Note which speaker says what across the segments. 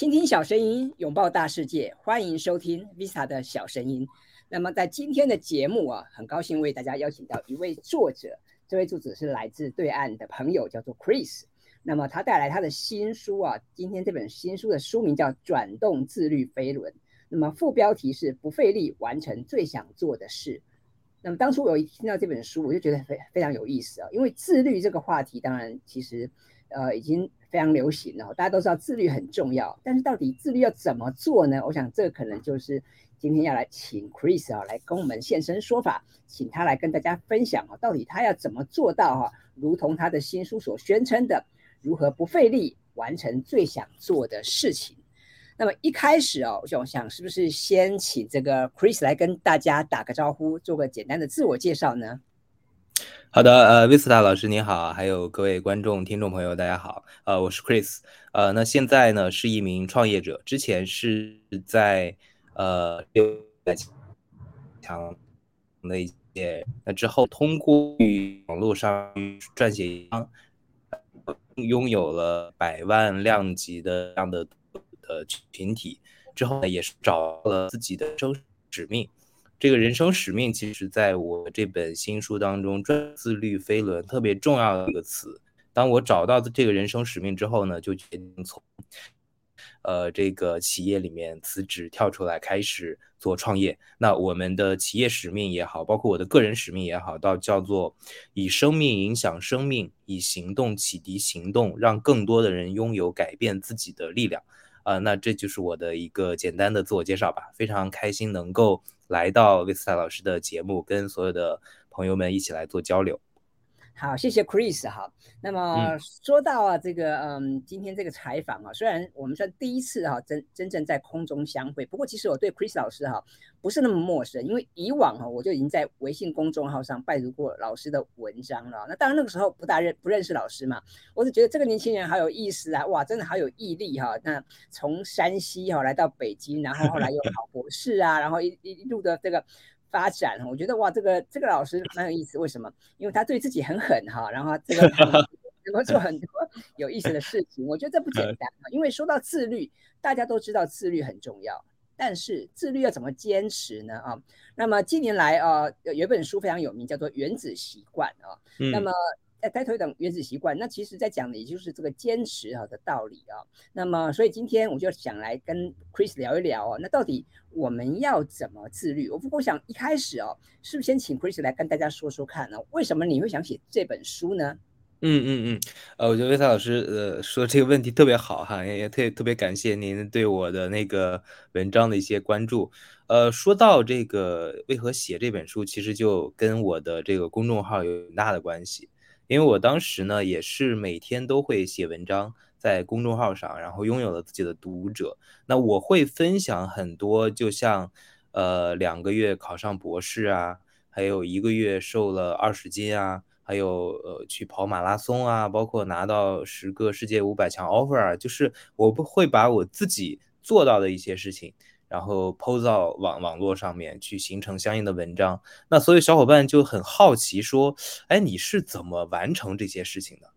Speaker 1: 倾听小声音，拥抱大世界，欢迎收听 Vista 的小声音。那么在今天的节目啊，很高兴为大家邀请到一位作者，这位作者是来自对岸的朋友，叫做 Chris。那么他带来他的新书啊，今天这本新书的书名叫《转动自律飞轮》，那么副标题是“不费力完成最想做的事”。那么当初我一听到这本书，我就觉得非非常有意思啊，因为自律这个话题，当然其实呃已经非常流行了，大家都知道自律很重要，但是到底自律要怎么做呢？我想这可能就是今天要来请 Chris 啊来跟我们现身说法，请他来跟大家分享啊，到底他要怎么做到哈，如同他的新书所宣称的，如何不费力完成最想做的事情。那么一开始哦，我想想是不是先请这个 Chris 来跟大家打个招呼，做个简单的自我介绍呢？
Speaker 2: 好的，呃，Vista 老师你好，还有各位观众、听众朋友，大家好，呃，我是 Chris，呃，那现在呢是一名创业者，之前是在呃强的一些，那之后通过网络上撰写，拥有了百万量级的这样的。呃，群体之后呢，也是找到了自己的生使命。这个人生使命，其实在我这本新书当中，“专自律飞轮”特别重要的一个词。当我找到这个人生使命之后呢，就决定从呃这个企业里面辞职，跳出来开始做创业。那我们的企业使命也好，包括我的个人使命也好，到叫做以生命影响生命，以行动启迪行动，让更多的人拥有改变自己的力量。啊，那这就是我的一个简单的自我介绍吧。非常开心能够来到维斯塔老师的节目，跟所有的朋友们一起来做交流。
Speaker 1: 好，谢谢 Chris 哈。那么说到啊，这个嗯，今天这个采访啊，虽然我们算第一次哈，真真正在空中相会，不过其实我对 Chris 老师哈不是那么陌生，因为以往哈我就已经在微信公众号上拜读过老师的文章了。那当然那个时候不大认不认识老师嘛，我是觉得这个年轻人好有意思啊，哇，真的好有毅力哈。那从山西哈来到北京，然后后来又考博士啊，然后一一路的这个。发展，我觉得哇，这个这个老师 蛮有意思。为什么？因为他对自己很狠哈，然后这个 能够做很多有意思的事情。我觉得这不简单因为说到自律，大家都知道自律很重要，但是自律要怎么坚持呢？啊，那么近年来啊，有一本书非常有名，叫做《原子习惯》啊。那么在带头等原子习惯，那其实在讲的也就是这个坚持啊的道理啊。那么，所以今天我就想来跟 Chris 聊一聊哦。那到底我们要怎么自律？我不过想一开始哦，是不是先请 Chris 来跟大家说说看呢？为什么你会想写这本书呢？
Speaker 2: 嗯嗯嗯，呃，我觉得魏涛老师呃说这个问题特别好哈，也特特别感谢您对我的那个文章的一些关注。呃，说到这个为何写这本书，其实就跟我的这个公众号有很大的关系。因为我当时呢，也是每天都会写文章在公众号上，然后拥有了自己的读者。那我会分享很多，就像，呃，两个月考上博士啊，还有一个月瘦了二十斤啊，还有呃去跑马拉松啊，包括拿到十个世界五百强 offer，啊就是我不会把我自己做到的一些事情。然后抛到网网络上面去形成相应的文章，那所有小伙伴就很好奇说，哎，你是怎么完成这些事情的？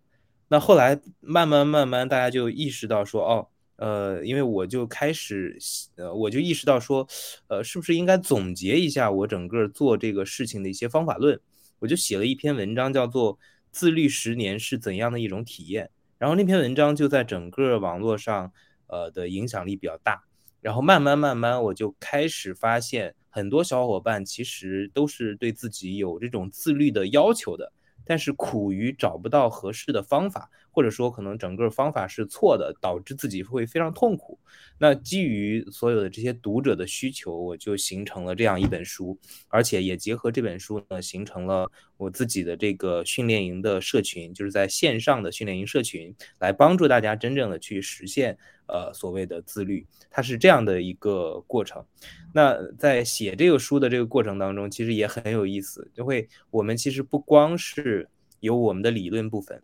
Speaker 2: 那后来慢慢慢慢，大家就意识到说，哦，呃，因为我就开始，呃，我就意识到说，呃，是不是应该总结一下我整个做这个事情的一些方法论？我就写了一篇文章，叫做《自律十年是怎样的一种体验》，然后那篇文章就在整个网络上，呃的影响力比较大。然后慢慢慢慢，我就开始发现，很多小伙伴其实都是对自己有这种自律的要求的，但是苦于找不到合适的方法，或者说可能整个方法是错的，导致自己会非常痛苦。那基于所有的这些读者的需求，我就形成了这样一本书，而且也结合这本书呢，形成了我自己的这个训练营的社群，就是在线上的训练营社群，来帮助大家真正的去实现。呃，所谓的自律，它是这样的一个过程。那在写这个书的这个过程当中，其实也很有意思。就会我们其实不光是有我们的理论部分，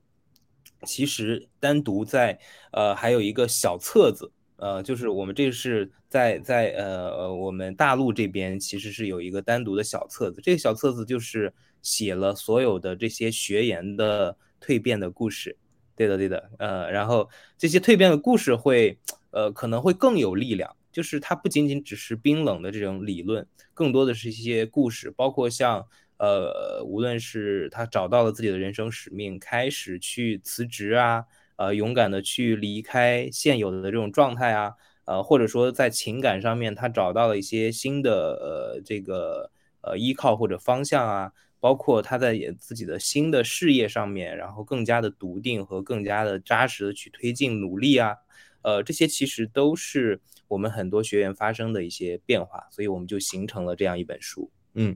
Speaker 2: 其实单独在呃还有一个小册子，呃，就是我们这是在在呃我们大陆这边其实是有一个单独的小册子。这个小册子就是写了所有的这些学员的蜕变的故事。对的，对的，呃，然后这些蜕变的故事会，呃，可能会更有力量。就是它不仅仅只是冰冷的这种理论，更多的是一些故事，包括像呃，无论是他找到了自己的人生使命，开始去辞职啊，呃，勇敢的去离开现有的这种状态啊，呃，或者说在情感上面他找到了一些新的呃这个呃依靠或者方向啊。包括他在也自己的新的事业上面，然后更加的笃定和更加的扎实的去推进努力啊，呃，这些其实都是我们很多学员发生的一些变化，所以我们就形成了这样一本书。嗯，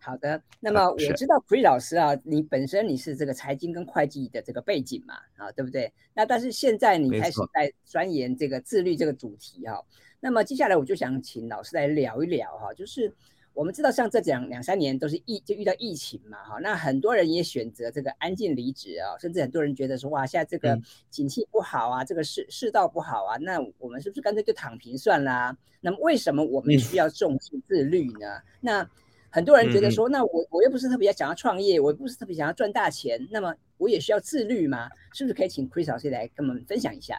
Speaker 1: 好的。那么我知道 Pre 老师啊，你本身你是这个财经跟会计的这个背景嘛，啊，对不对？那但是现在你开始在钻研这个自律这个主题哈，那么接下来我就想请老师来聊一聊哈，就是。我们知道，像这两两三年都是疫就遇到疫情嘛，哈，那很多人也选择这个安静离职啊，甚至很多人觉得说，哇，现在这个景气不好啊，这个世世道不好啊，那我们是不是干脆就躺平算啦？那么为什么我们需要重视自律呢？那很多人觉得说，那我我又不是特别想要创业，我不是特别想要赚大钱，那么我也需要自律吗？是不是可以请 Chris 老师来跟我们分享一下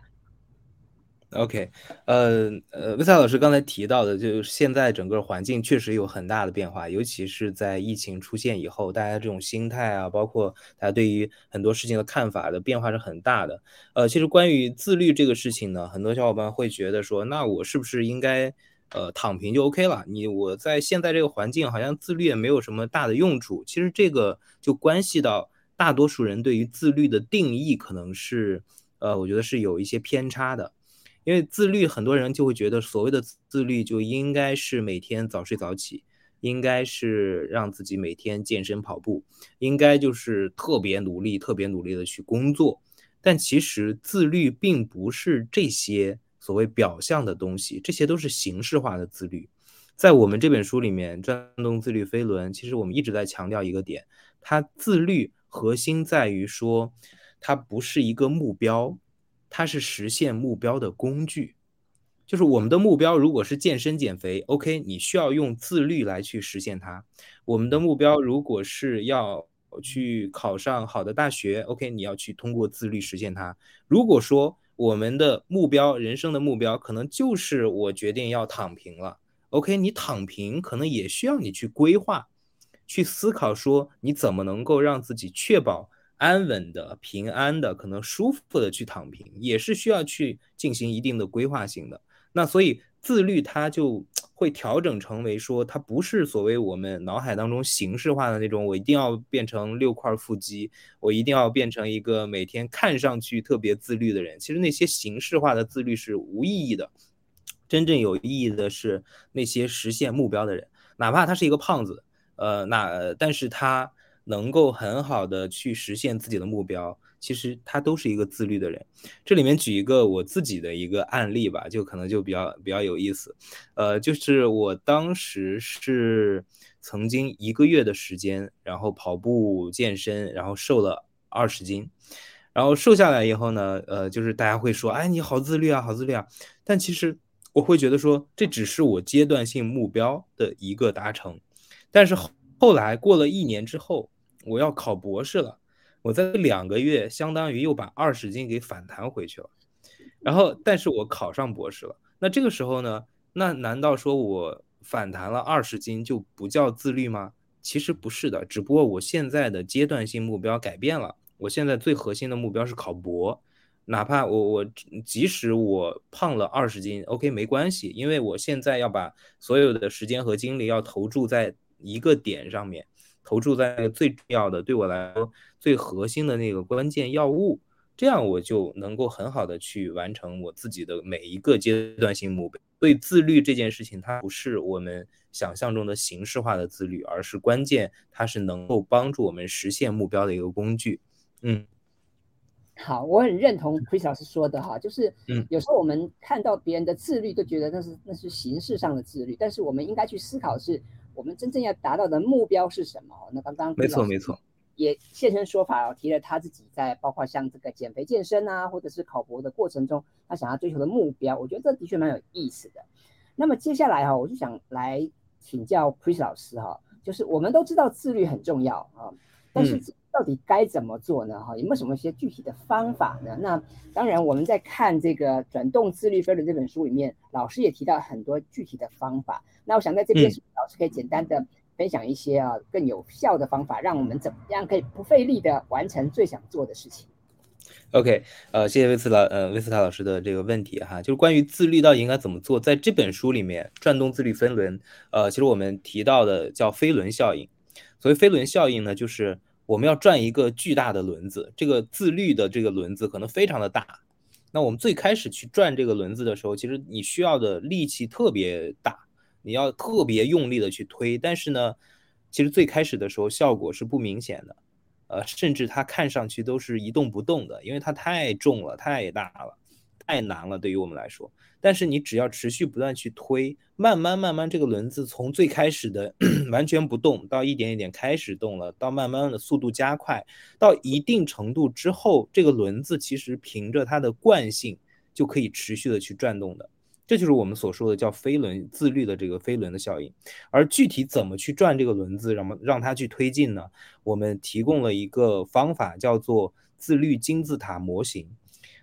Speaker 2: ？OK，呃呃，魏赛老师刚才提到的，就是现在整个环境确实有很大的变化，尤其是在疫情出现以后，大家这种心态啊，包括大家对于很多事情的看法的变化是很大的。呃，其实关于自律这个事情呢，很多小伙伴会觉得说，那我是不是应该呃躺平就 OK 了？你我在现在这个环境，好像自律也没有什么大的用处。其实这个就关系到大多数人对于自律的定义，可能是呃，我觉得是有一些偏差的。因为自律，很多人就会觉得所谓的自律就应该是每天早睡早起，应该是让自己每天健身跑步，应该就是特别努力、特别努力的去工作。但其实自律并不是这些所谓表象的东西，这些都是形式化的自律。在我们这本书里面，《转动自律飞轮》，其实我们一直在强调一个点：它自律核心在于说，它不是一个目标。它是实现目标的工具，就是我们的目标如果是健身减肥，OK，你需要用自律来去实现它。我们的目标如果是要去考上好的大学，OK，你要去通过自律实现它。如果说我们的目标，人生的目标可能就是我决定要躺平了，OK，你躺平可能也需要你去规划，去思考说你怎么能够让自己确保。安稳的、平安的、可能舒服的去躺平，也是需要去进行一定的规划性的。那所以自律，它就会调整成为说，它不是所谓我们脑海当中形式化的那种，我一定要变成六块腹肌，我一定要变成一个每天看上去特别自律的人。其实那些形式化的自律是无意义的，真正有意义的是那些实现目标的人，哪怕他是一个胖子，呃，那但是他。能够很好的去实现自己的目标，其实他都是一个自律的人。这里面举一个我自己的一个案例吧，就可能就比较比较有意思。呃，就是我当时是曾经一个月的时间，然后跑步健身，然后瘦了二十斤。然后瘦下来以后呢，呃，就是大家会说，哎，你好自律啊，好自律啊。但其实我会觉得说，这只是我阶段性目标的一个达成，但是后。后来过了一年之后，我要考博士了，我在两个月相当于又把二十斤给反弹回去了，然后但是我考上博士了，那这个时候呢，那难道说我反弹了二十斤就不叫自律吗？其实不是的，只不过我现在的阶段性目标改变了，我现在最核心的目标是考博，哪怕我我即使我胖了二十斤，OK 没关系，因为我现在要把所有的时间和精力要投注在。一个点上面投注在最重要的，对我来说最核心的那个关键要务，这样我就能够很好的去完成我自己的每一个阶段性目标。所以自律这件事情，它不是我们想象中的形式化的自律，而是关键，它是能够帮助我们实现目标的一个工具。嗯，
Speaker 1: 好，我很认同 Chris 老师说的哈，就是嗯，有时候我们看到别人的自律，都觉得那是那是形式上的自律，但是我们应该去思考是。我们真正要达到的目标是什么？那刚刚
Speaker 2: 没错没错，
Speaker 1: 也现身说法哦，提了他自己在包括像这个减肥健身啊，或者是考博的过程中，他想要追求的目标，我觉得这的确蛮有意思的。那么接下来哈，我就想来请教 Chris 老师哈，就是我们都知道自律很重要啊，但是到底该怎么做呢？哈，有没有什么一些具体的方法呢？那当然，我们在看这个《转动自律飞轮》这本书里面，老师也提到很多具体的方法。那我想在这边，老师可以简单的分享一些啊更有效的方法，让我们怎么样可以不费力的完成最想做的事情。
Speaker 2: OK，呃，谢谢威斯老呃威斯塔老师的这个问题哈，就是关于自律到底应该怎么做，在这本书里面，《转动自律飞轮》呃，其实我们提到的叫飞轮效应。所谓飞轮效应呢，就是我们要转一个巨大的轮子，这个自律的这个轮子可能非常的大。那我们最开始去转这个轮子的时候，其实你需要的力气特别大，你要特别用力的去推，但是呢，其实最开始的时候效果是不明显的。呃，甚至它看上去都是一动不动的，因为它太重了，太大了，太难了，对于我们来说。但是你只要持续不断去推，慢慢慢慢，这个轮子从最开始的 完全不动，到一点一点开始动了，到慢慢的速度加快，到一定程度之后，这个轮子其实凭着它的惯性就可以持续的去转动的。这就是我们所说的叫飞轮自律的这个飞轮的效应，而具体怎么去转这个轮子，让让它去推进呢？我们提供了一个方法，叫做自律金字塔模型。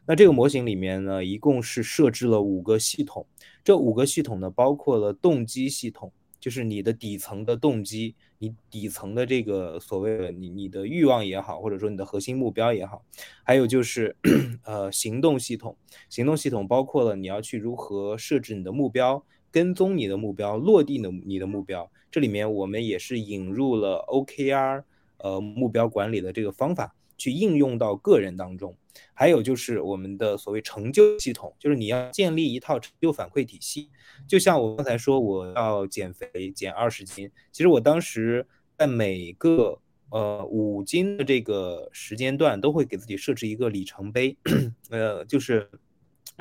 Speaker 2: 那这个模型里面呢，一共是设置了五个系统，这五个系统呢，包括了动机系统。就是你的底层的动机，你底层的这个所谓的你你的欲望也好，或者说你的核心目标也好，还有就是 呃行动系统，行动系统包括了你要去如何设置你的目标，跟踪你的目标，落地的你的目标。这里面我们也是引入了 OKR 呃目标管理的这个方法。去应用到个人当中，还有就是我们的所谓成就系统，就是你要建立一套成就反馈体系。就像我刚才说，我要减肥减二十斤，其实我当时在每个呃五斤的这个时间段都会给自己设置一个里程碑，呃，就是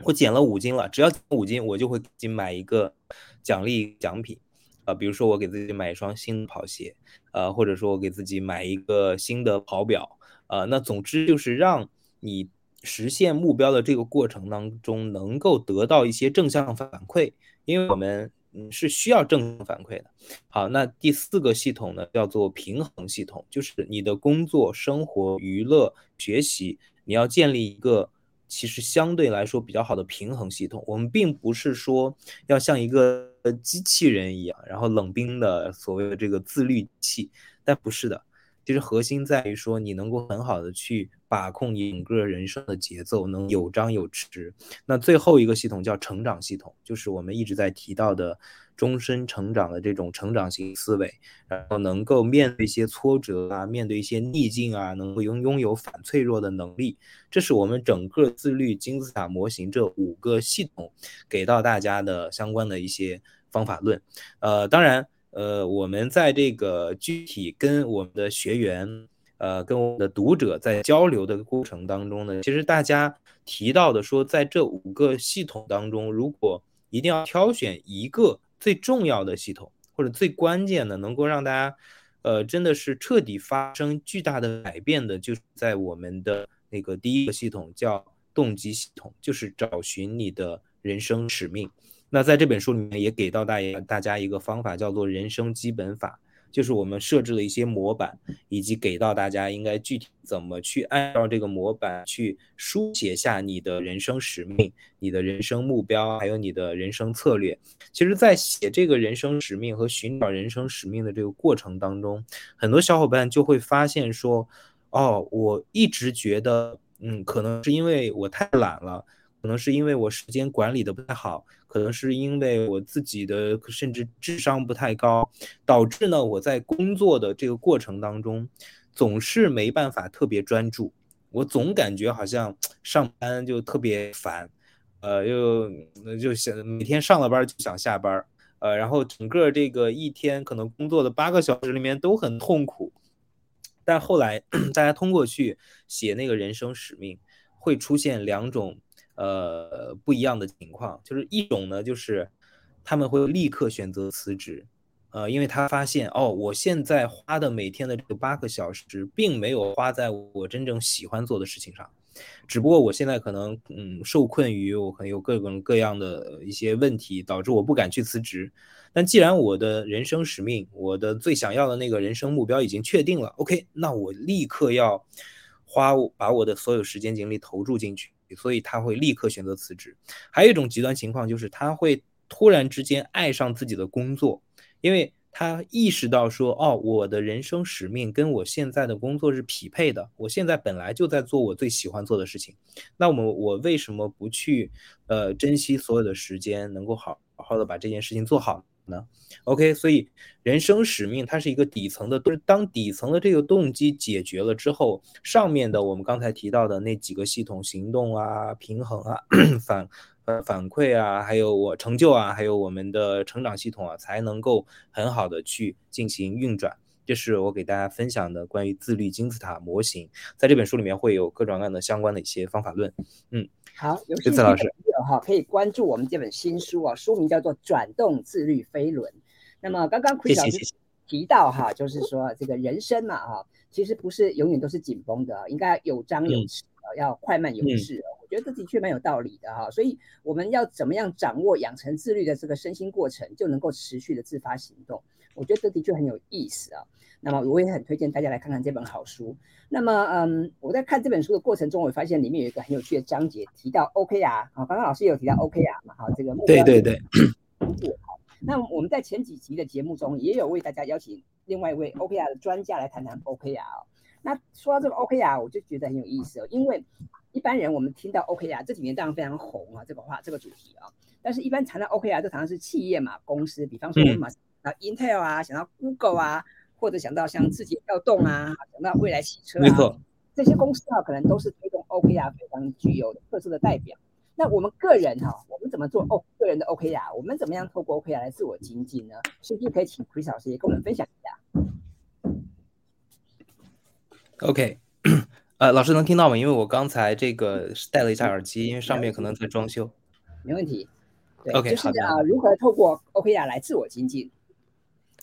Speaker 2: 我减了五斤了，只要五斤，我就会给自己买一个奖励奖品，啊，比如说我给自己买一双新跑鞋，呃，或者说我给自己买一个新的跑表。啊，那总之就是让你实现目标的这个过程当中，能够得到一些正向反馈，因为我们是需要正反馈的。好，那第四个系统呢，叫做平衡系统，就是你的工作、生活、娱乐、学习，你要建立一个其实相对来说比较好的平衡系统。我们并不是说要像一个机器人一样，然后冷冰的所谓的这个自律器，但不是的。其实核心在于说，你能够很好的去把控你整个人生的节奏，能有张有弛。那最后一个系统叫成长系统，就是我们一直在提到的终身成长的这种成长型思维，然后能够面对一些挫折啊，面对一些逆境啊，能够拥拥有反脆弱的能力。这是我们整个自律金字塔模型这五个系统给到大家的相关的一些方法论。呃，当然。呃，我们在这个具体跟我们的学员，呃，跟我们的读者在交流的过程当中呢，其实大家提到的说，在这五个系统当中，如果一定要挑选一个最重要的系统或者最关键的，能够让大家，呃，真的是彻底发生巨大的改变的，就是在我们的那个第一个系统叫动机系统，就是找寻你的人生使命。那在这本书里面也给到大家大家一个方法，叫做人生基本法，就是我们设置了一些模板，以及给到大家应该具体怎么去按照这个模板去书写下你的人生使命、你的人生目标，还有你的人生策略。其实，在写这个人生使命和寻找人生使命的这个过程当中，很多小伙伴就会发现说，哦，我一直觉得，嗯，可能是因为我太懒了。可能是因为我时间管理的不太好，可能是因为我自己的甚至智商不太高，导致呢我在工作的这个过程当中总是没办法特别专注，我总感觉好像上班就特别烦，呃，又就想每天上了班就想下班，呃，然后整个这个一天可能工作的八个小时里面都很痛苦，但后来 大家通过去写那个人生使命，会出现两种。呃，不一样的情况，就是一种呢，就是他们会立刻选择辞职，呃，因为他发现哦，我现在花的每天的这个八个小时，并没有花在我真正喜欢做的事情上，只不过我现在可能嗯受困于我可能有各种各样的一些问题，导致我不敢去辞职。但既然我的人生使命，我的最想要的那个人生目标已经确定了，OK，那我立刻要花把我的所有时间精力投注进去。所以他会立刻选择辞职。还有一种极端情况就是他会突然之间爱上自己的工作，因为他意识到说，哦，我的人生使命跟我现在的工作是匹配的。我现在本来就在做我最喜欢做的事情，那么我为什么不去呃珍惜所有的时间，能够好好的把这件事情做好？呢？OK，所以人生使命它是一个底层的，都是当底层的这个动机解决了之后，上面的我们刚才提到的那几个系统，行动啊、平衡啊、反呃反馈啊，还有我成就啊，还有我们的成长系统啊，才能够很好的去进行运转。这是我给大家分享的关于自律金字塔模型，在这本书里面会有各种各样的相关的一些方法论。嗯。
Speaker 1: 好，有兴趣的朋友哈，可以关注我们这本新书啊，书名叫做《转动自律飞轮》。那么刚刚 Chris 老师提到哈，就是说这个人生嘛哈，其实不是永远都是紧绷的，应该有张有弛要快慢有致。我觉得这的确蛮有道理的哈。所以我们要怎么样掌握养成自律的这个身心过程，就能够持续的自发行动。我觉得这的确很有意思啊。那么我也很推荐大家来看看这本好书。那么，嗯，我在看这本书的过程中，我发现里面有一个很有趣的章节，提到 OKR 啊。刚刚老师有提到 OKR 嘛？哈，这个目
Speaker 2: 标对对对。
Speaker 1: 好，那我们在前几集的节目中，也有为大家邀请另外一位 OKR 的专家来谈谈 OKR。那说到这个 OKR，我就觉得很有意思哦，因为一般人我们听到 OKR 这几年当然非常红啊，这个话这个主题啊。但是，一般谈到 OKR，就常常是企业嘛，公司，比方说我们啊，Intel 啊，想到 Google 啊。或者想到像字节跳动啊，想到未来汽车啊，这些公司啊，可能都是推动 OKR 非常具有特色的代表。那我们个人哈，我们怎么做哦？个人的 OKR，我们怎么样透过 OKR 来自我精进呢？是不是可以请 Chris 老师也跟我们分享一下
Speaker 2: ？OK，呃，老师能听到吗？因为我刚才这个戴了一下耳机，因为上面可能在装修。
Speaker 1: 没问题。
Speaker 2: OK，
Speaker 1: 好的。啊，如何透过 OKR 来自我精进？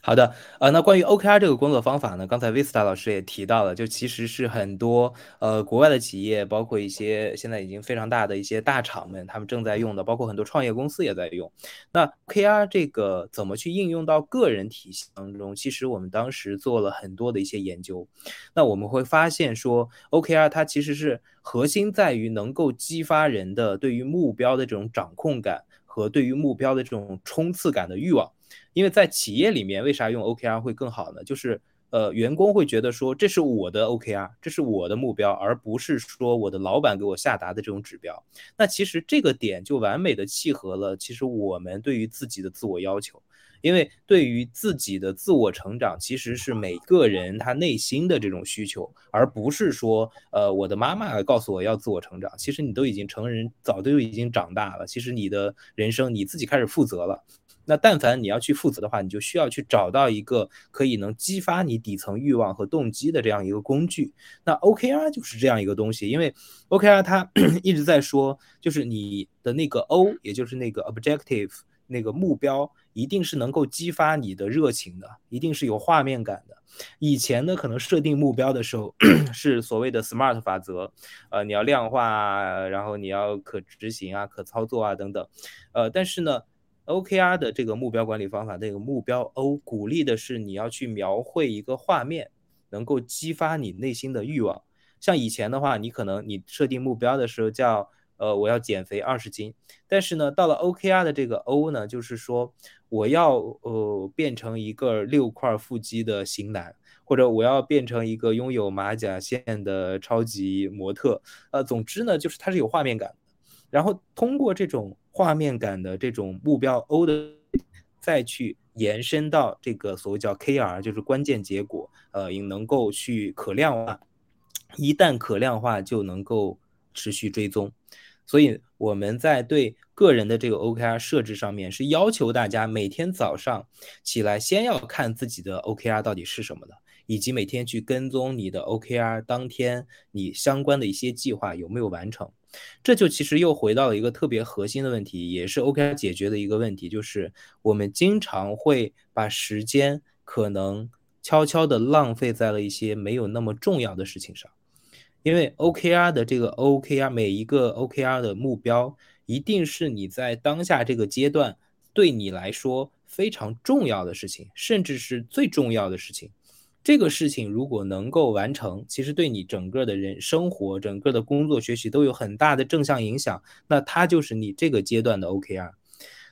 Speaker 2: 好的，呃，那关于 OKR 这个工作方法呢，刚才 Vista 老师也提到了，就其实是很多呃国外的企业，包括一些现在已经非常大的一些大厂们，他们正在用的，包括很多创业公司也在用。那 OKR 这个怎么去应用到个人体系当中？其实我们当时做了很多的一些研究，那我们会发现说，OKR 它其实是核心在于能够激发人的对于目标的这种掌控感和对于目标的这种冲刺感的欲望。因为在企业里面，为啥用 OKR 会更好呢？就是呃，员工会觉得说这是我的 OKR，这是我的目标，而不是说我的老板给我下达的这种指标。那其实这个点就完美的契合了，其实我们对于自己的自我要求。因为对于自己的自我成长，其实是每个人他内心的这种需求，而不是说呃，我的妈妈告诉我要自我成长。其实你都已经成人，早都已经长大了。其实你的人生你自己开始负责了。那但凡你要去负责的话，你就需要去找到一个可以能激发你底层欲望和动机的这样一个工具。那 OKR 就是这样一个东西，因为 OKR 它 一直在说，就是你的那个 O，也就是那个 objective 那个目标，一定是能够激发你的热情的，一定是有画面感的。以前呢，可能设定目标的时候 是所谓的 SMART 法则，呃，你要量化，然后你要可执行啊，可操作啊等等，呃，但是呢。OKR 的这个目标管理方法，这个目标 O 鼓励的是你要去描绘一个画面，能够激发你内心的欲望。像以前的话，你可能你设定目标的时候叫呃我要减肥二十斤，但是呢，到了 OKR 的这个 O 呢，就是说我要呃变成一个六块腹肌的型男，或者我要变成一个拥有马甲线的超级模特。呃，总之呢，就是它是有画面感的。然后通过这种画面感的这种目标 O 的，再去延伸到这个所谓叫 KR，就是关键结果，呃，也能够去可量化。一旦可量化，就能够持续追踪。所以我们在对个人的这个 OKR 设置上面，是要求大家每天早上起来先要看自己的 OKR 到底是什么的，以及每天去跟踪你的 OKR 当天你相关的一些计划有没有完成。这就其实又回到了一个特别核心的问题，也是 OKR 解决的一个问题，就是我们经常会把时间可能悄悄地浪费在了一些没有那么重要的事情上。因为 OKR 的这个 OKR 每一个 OKR 的目标，一定是你在当下这个阶段对你来说非常重要的事情，甚至是最重要的事情。这个事情如果能够完成，其实对你整个的人生活、整个的工作、学习都有很大的正向影响。那它就是你这个阶段的 OKR。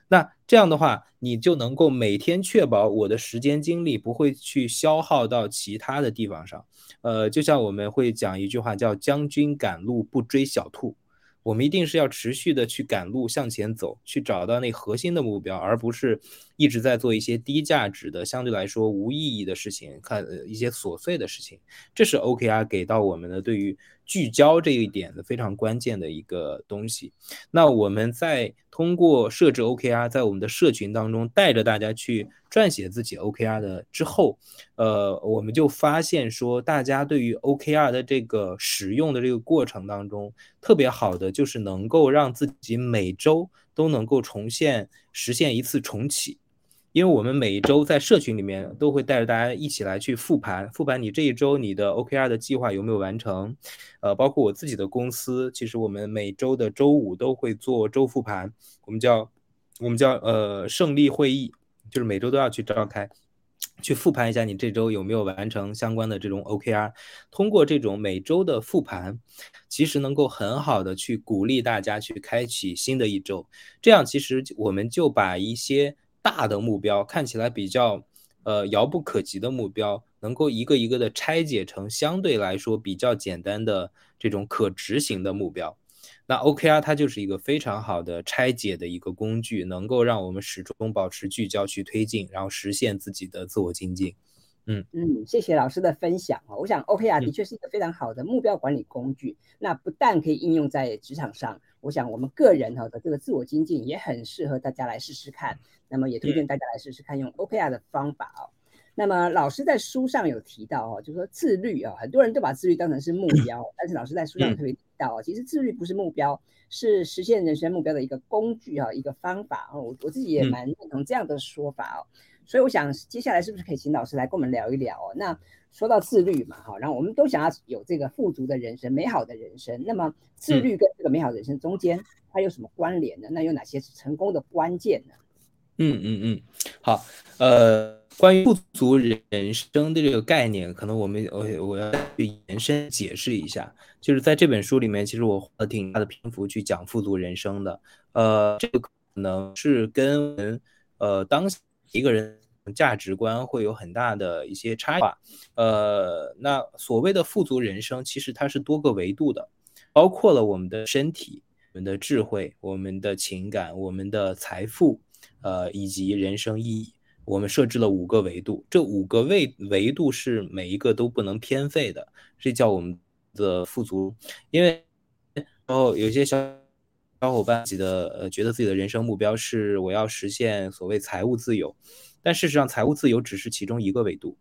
Speaker 2: 那这样的话，你就能够每天确保我的时间精力不会去消耗到其他的地方上。呃，就像我们会讲一句话，叫“将军赶路不追小兔”。我们一定是要持续的去赶路向前走，去找到那核心的目标，而不是一直在做一些低价值的、相对来说无意义的事情，看一些琐碎的事情。这是 OKR 给到我们的对于。聚焦这一点的非常关键的一个东西。那我们在通过设置 OKR，在我们的社群当中带着大家去撰写自己 OKR 的之后，呃，我们就发现说，大家对于 OKR 的这个使用的这个过程当中，特别好的就是能够让自己每周都能够重现实现一次重启。因为我们每一周在社群里面都会带着大家一起来去复盘，复盘你这一周你的 OKR 的计划有没有完成，呃，包括我自己的公司，其实我们每周的周五都会做周复盘，我们叫我们叫呃胜利会议，就是每周都要去召开，去复盘一下你这周有没有完成相关的这种 OKR。通过这种每周的复盘，其实能够很好的去鼓励大家去开启新的一周，这样其实我们就把一些。大的目标看起来比较，呃，遥不可及的目标，能够一个一个的拆解成相对来说比较简单的这种可执行的目标。那 OKR 它就是一个非常好的拆解的一个工具，能够让我们始终保持聚焦去推进，然后实现自己的自我精进。嗯
Speaker 1: 嗯，谢谢老师的分享哦。我想 OKR 的确是一个非常好的目标管理工具。那不但可以应用在职场上，我想我们个人哈的这个自我精进也很适合大家来试试看。那么也推荐大家来试试看用 OKR 的方法哦。那么老师在书上有提到哦，就是说自律啊，很多人都把自律当成是目标，但是老师在书上特别提到哦，其实自律不是目标，是实现人生目标的一个工具啊，一个方法哦。我我自己也蛮认同这样的说法哦。所以我想，接下来是不是可以请老师来跟我们聊一聊哦？那说到自律嘛，哈，然后我们都想要有这个富足的人生、美好的人生。那么自律跟这个美好人生中间，它有什么关联呢？那有哪些是成功的关键呢？
Speaker 2: 嗯嗯嗯，好，呃，关于富足人生的这个概念，可能我们我我要去延伸解释一下，就是在这本书里面，其实我花了挺大的篇幅去讲富足人生的。呃，这个可能是跟呃当下。一个人价值观会有很大的一些差异，呃，那所谓的富足人生，其实它是多个维度的，包括了我们的身体、我们的智慧、我们的情感、我们的财富，呃，以及人生意义。我们设置了五个维度，这五个维维度是每一个都不能偏废的，这叫我们的富足。因为然后有些小。小伙伴自己的呃，觉得自己的人生目标是我要实现所谓财务自由，但事实上财务自由只是其中一个维度。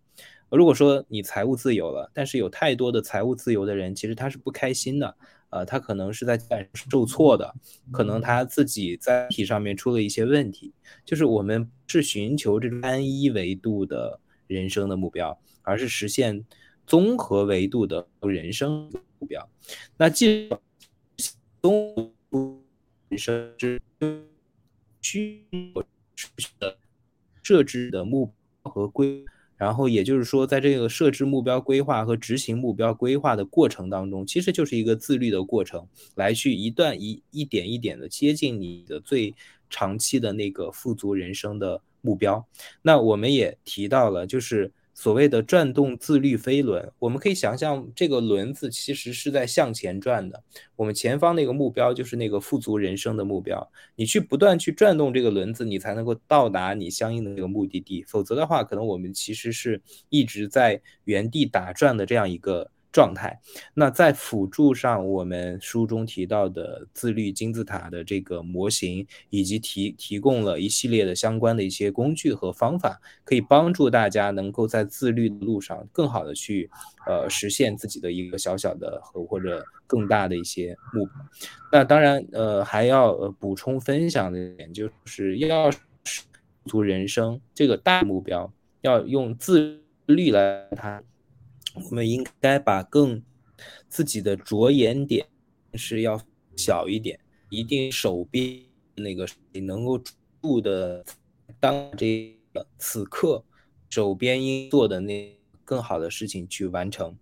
Speaker 2: 如果说你财务自由了，但是有太多的财务自由的人，其实他是不开心的，呃，他可能是在感受挫的，可能他自己在体上面出了一些问题。就是我们是寻求这种单一维度的人生的目标，而是实现综合维度的人生目标。那既综设置需的设置的目标和规，然后也就是说，在这个设置目标规划和执行目标规划的过程当中，其实就是一个自律的过程，来去一段一一点一点的接近你的最长期的那个富足人生的目标。那我们也提到了，就是。所谓的转动自律飞轮，我们可以想象这个轮子其实是在向前转的。我们前方那个目标就是那个富足人生的目标。你去不断去转动这个轮子，你才能够到达你相应的那个目的地。否则的话，可能我们其实是一直在原地打转的这样一个。状态，那在辅助上，我们书中提到的自律金字塔的这个模型，以及提提供了一系列的相关的一些工具和方法，可以帮助大家能够在自律的路上更好的去，呃，实现自己的一个小小的和或者更大的一些目标。那当然，呃，还要补充分享的点就是要足人生这个大目标，要用自律来谈。我们应该把更自己的着眼点是要小一点，一定手边那个你能够住的当这个此刻手边应做的那更好的事情去完成，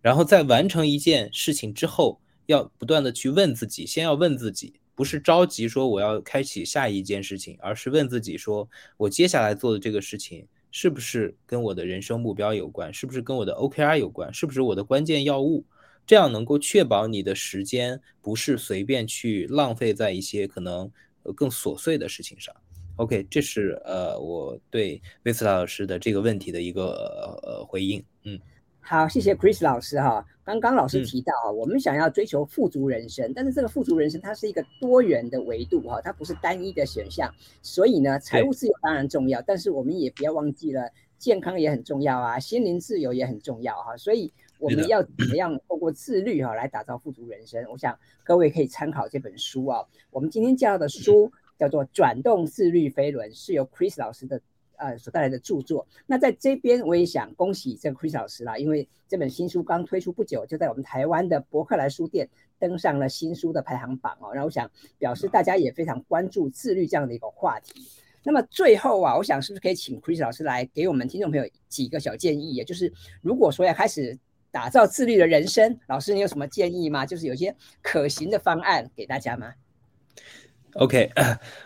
Speaker 2: 然后在完成一件事情之后，要不断的去问自己，先要问自己。不是着急说我要开启下一件事情，而是问自己说，我接下来做的这个事情是不是跟我的人生目标有关？是不是跟我的 OKR 有关？是不是我的关键要务？这样能够确保你的时间不是随便去浪费在一些可能更琐碎的事情上。OK，这是呃我对威斯塔老师的这个问题的一个呃回应。嗯。
Speaker 1: 好，谢谢 Chris 老师哈。刚刚老师提到啊，我们想要追求富足人生，但是这个富足人生它是一个多元的维度哈，它不是单一的选项。所以呢，财务自由当然重要，但是我们也不要忘记了健康也很重要啊，心灵自由也很重要哈。所以我们要怎么样透过自律哈来打造富足人生？我想各位可以参考这本书啊。我们今天介绍的书叫做《转动自律飞轮》，是由 Chris 老师的。呃，所带来的著作。那在这边，我也想恭喜这个 Chris 老师啦，因为这本新书刚推出不久，就在我们台湾的博客来书店登上了新书的排行榜哦。然后我想表示大家也非常关注自律这样的一个话题。那么最后啊，我想是不是可以请 Chris 老师来给我们听众朋友几个小建议？也就是如果说要开始打造自律的人生，老师你有什么建议吗？就是有些可行的方案给大家吗
Speaker 2: ？OK，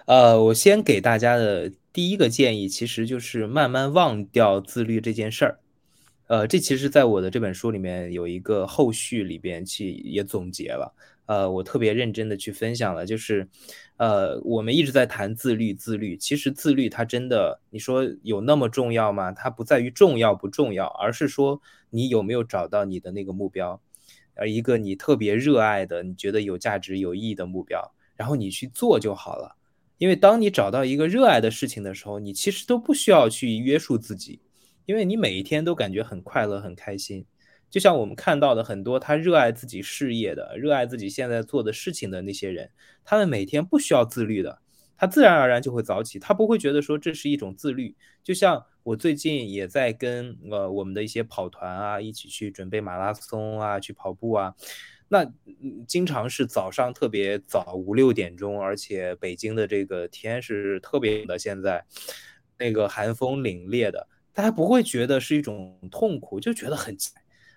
Speaker 2: 呃，我先给大家的。第一个建议其实就是慢慢忘掉自律这件事儿，呃，这其实在我的这本书里面有一个后续里边去也总结了，呃，我特别认真的去分享了，就是，呃，我们一直在谈自律，自律，其实自律它真的，你说有那么重要吗？它不在于重要不重要，而是说你有没有找到你的那个目标，而一个你特别热爱的、你觉得有价值、有意义的目标，然后你去做就好了。因为当你找到一个热爱的事情的时候，你其实都不需要去约束自己，因为你每一天都感觉很快乐、很开心。就像我们看到的很多他热爱自己事业的、热爱自己现在做的事情的那些人，他们每天不需要自律的，他自然而然就会早起，他不会觉得说这是一种自律。就像我最近也在跟呃我们的一些跑团啊一起去准备马拉松啊，去跑步啊。那经常是早上特别早五六点钟，而且北京的这个天是特别的，现在那个寒风凛冽的，大家不会觉得是一种痛苦，就觉得很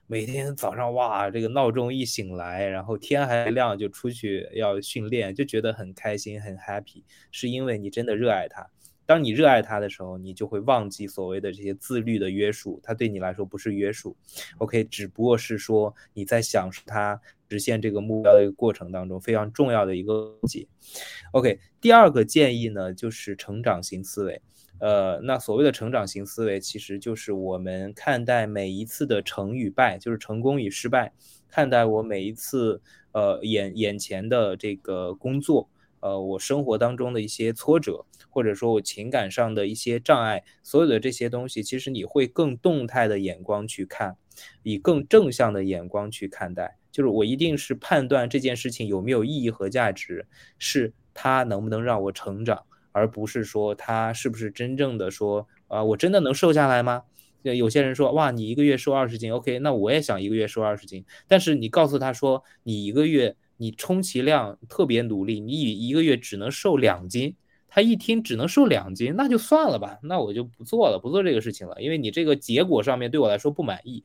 Speaker 2: 每天早上哇，这个闹钟一醒来，然后天还亮就出去要训练，就觉得很开心很 happy，是因为你真的热爱它。当你热爱它的时候，你就会忘记所谓的这些自律的约束，它对你来说不是约束。OK，只不过是说你在享受它实现这个目标的一个过程当中非常重要的一个节。OK，第二个建议呢，就是成长型思维。呃，那所谓的成长型思维，其实就是我们看待每一次的成与败，就是成功与失败，看待我每一次呃眼眼前的这个工作。呃，我生活当中的一些挫折，或者说我情感上的一些障碍，所有的这些东西，其实你会更动态的眼光去看，以更正向的眼光去看待。就是我一定是判断这件事情有没有意义和价值，是它能不能让我成长，而不是说它是不是真正的说啊，我真的能瘦下来吗？有些人说哇，你一个月瘦二十斤，OK，那我也想一个月瘦二十斤，但是你告诉他说你一个月。你充其量特别努力，你一一个月只能瘦两斤，他一听只能瘦两斤，那就算了吧，那我就不做了，不做这个事情了，因为你这个结果上面对我来说不满意。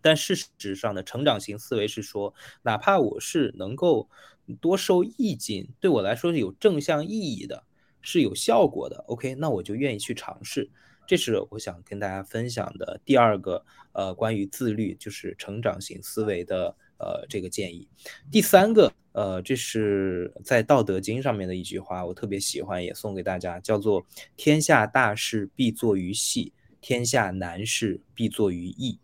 Speaker 2: 但事实上的成长型思维是说，哪怕我是能够多瘦一斤，对我来说是有正向意义的，是有效果的。OK，那我就愿意去尝试。这是我想跟大家分享的第二个，呃，关于自律就是成长型思维的。呃，这个建议，第三个，呃，这是在《道德经》上面的一句话，我特别喜欢，也送给大家，叫做“天下大事必作于细，天下难事必作于易”。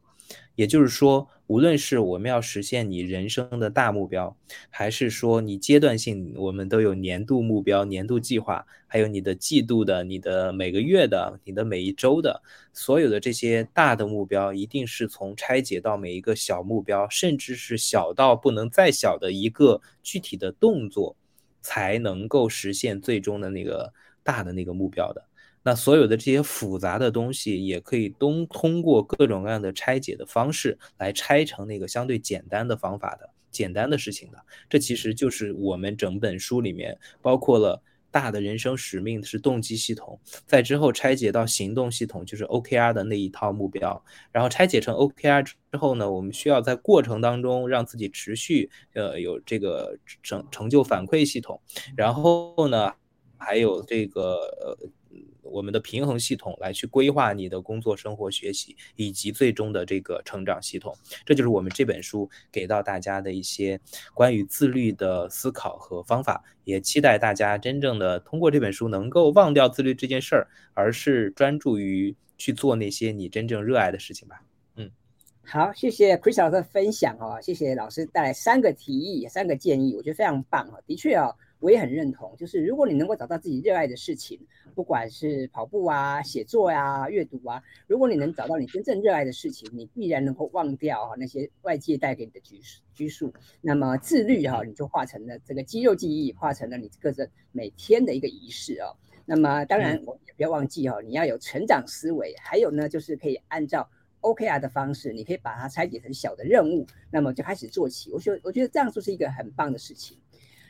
Speaker 2: 也就是说，无论是我们要实现你人生的大目标，还是说你阶段性，我们都有年度目标、年度计划，还有你的季度的、你的每个月的、你的每一周的，所有的这些大的目标，一定是从拆解到每一个小目标，甚至是小到不能再小的一个具体的动作，才能够实现最终的那个大的那个目标的。那所有的这些复杂的东西，也可以都通过各种各样的拆解的方式来拆成那个相对简单的方法的简单的事情的。这其实就是我们整本书里面包括了。大的人生使命是动机系统，在之后拆解到行动系统，就是 OKR 的那一套目标，然后拆解成 OKR 之后呢，我们需要在过程当中让自己持续呃有这个成成就反馈系统，然后呢还有这个呃。我们的平衡系统来去规划你的工作、生活、学习，以及最终的这个成长系统，这就是我们这本书给到大家的一些关于自律的思考和方法。也期待大家真正的通过这本书能够忘掉自律这件事儿，而是专注于去做那些你真正热爱的事情吧。嗯，
Speaker 1: 好，谢谢 Chris 老师的分享哦，谢谢老师带来三个提议、三个建议，我觉得非常棒啊，的确啊。我也很认同，就是如果你能够找到自己热爱的事情，不管是跑步啊、写作呀、阅读啊，如果你能找到你真正热爱的事情，你必然能够忘掉哈那些外界带给你的拘拘束。那么自律哈，你就化成了这个肌肉记忆，化成了你个人每天的一个仪式哦。那么当然，我也不要忘记哦，你要有成长思维，还有呢，就是可以按照 OKR 的方式，你可以把它拆解成小的任务，那么就开始做起。我觉得，我觉得这样做是一个很棒的事情。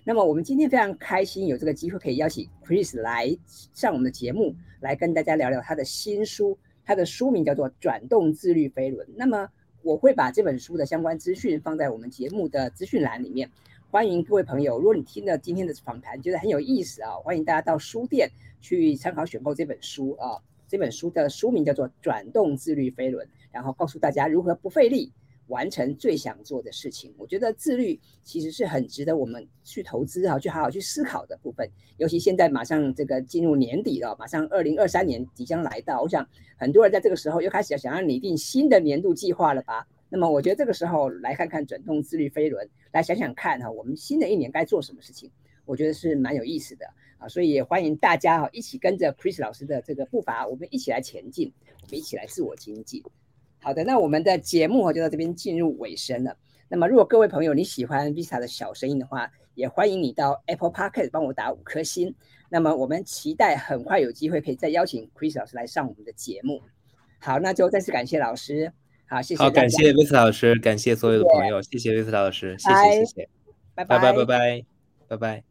Speaker 1: 那么我们今天非常开心有这个机会可以邀请 Chris 来上我们的节目，来跟大家聊聊他的新书。他的书名叫做《转动自律飞轮》。那么我会把这本书的相关资讯放在我们节目的资讯栏里面，欢迎各位朋友，如果你听了今天的访谈觉得很有意思啊，欢迎大家到书店去参考选购这本书啊。这本书的书名叫做《转动自律飞轮》，然后告诉大家如何不费力。完成最想做的事情，我觉得自律其实是很值得我们去投资啊，去好好去思考的部分。尤其现在马上这个进入年底了，马上二零二三年即将来到，我想很多人在这个时候又开始要想要拟定新的年度计划了吧？那么我觉得这个时候来看看转动自律飞轮，来想想看哈，我们新的一年该做什么事情，我觉得是蛮有意思的啊。所以也欢迎大家哈，一起跟着 Chris 老师的这个步伐，我们一起来前进，我们一起来自我精进。好的，那我们的节目就到这边进入尾声了。那么，如果各位朋友你喜欢 Vista 的小声音的话，也欢迎你到 Apple Podcast 帮我打五颗星。那么，我们期待很快有机会可以再邀请 Chris 老师来上我们的节目。好，那就再次感谢老师。好，谢谢。
Speaker 2: 好，感谢 Vista 老师，感谢所有的朋友，谢谢 Vista 老师，谢谢谢谢，
Speaker 1: 拜
Speaker 2: 拜拜拜拜拜拜。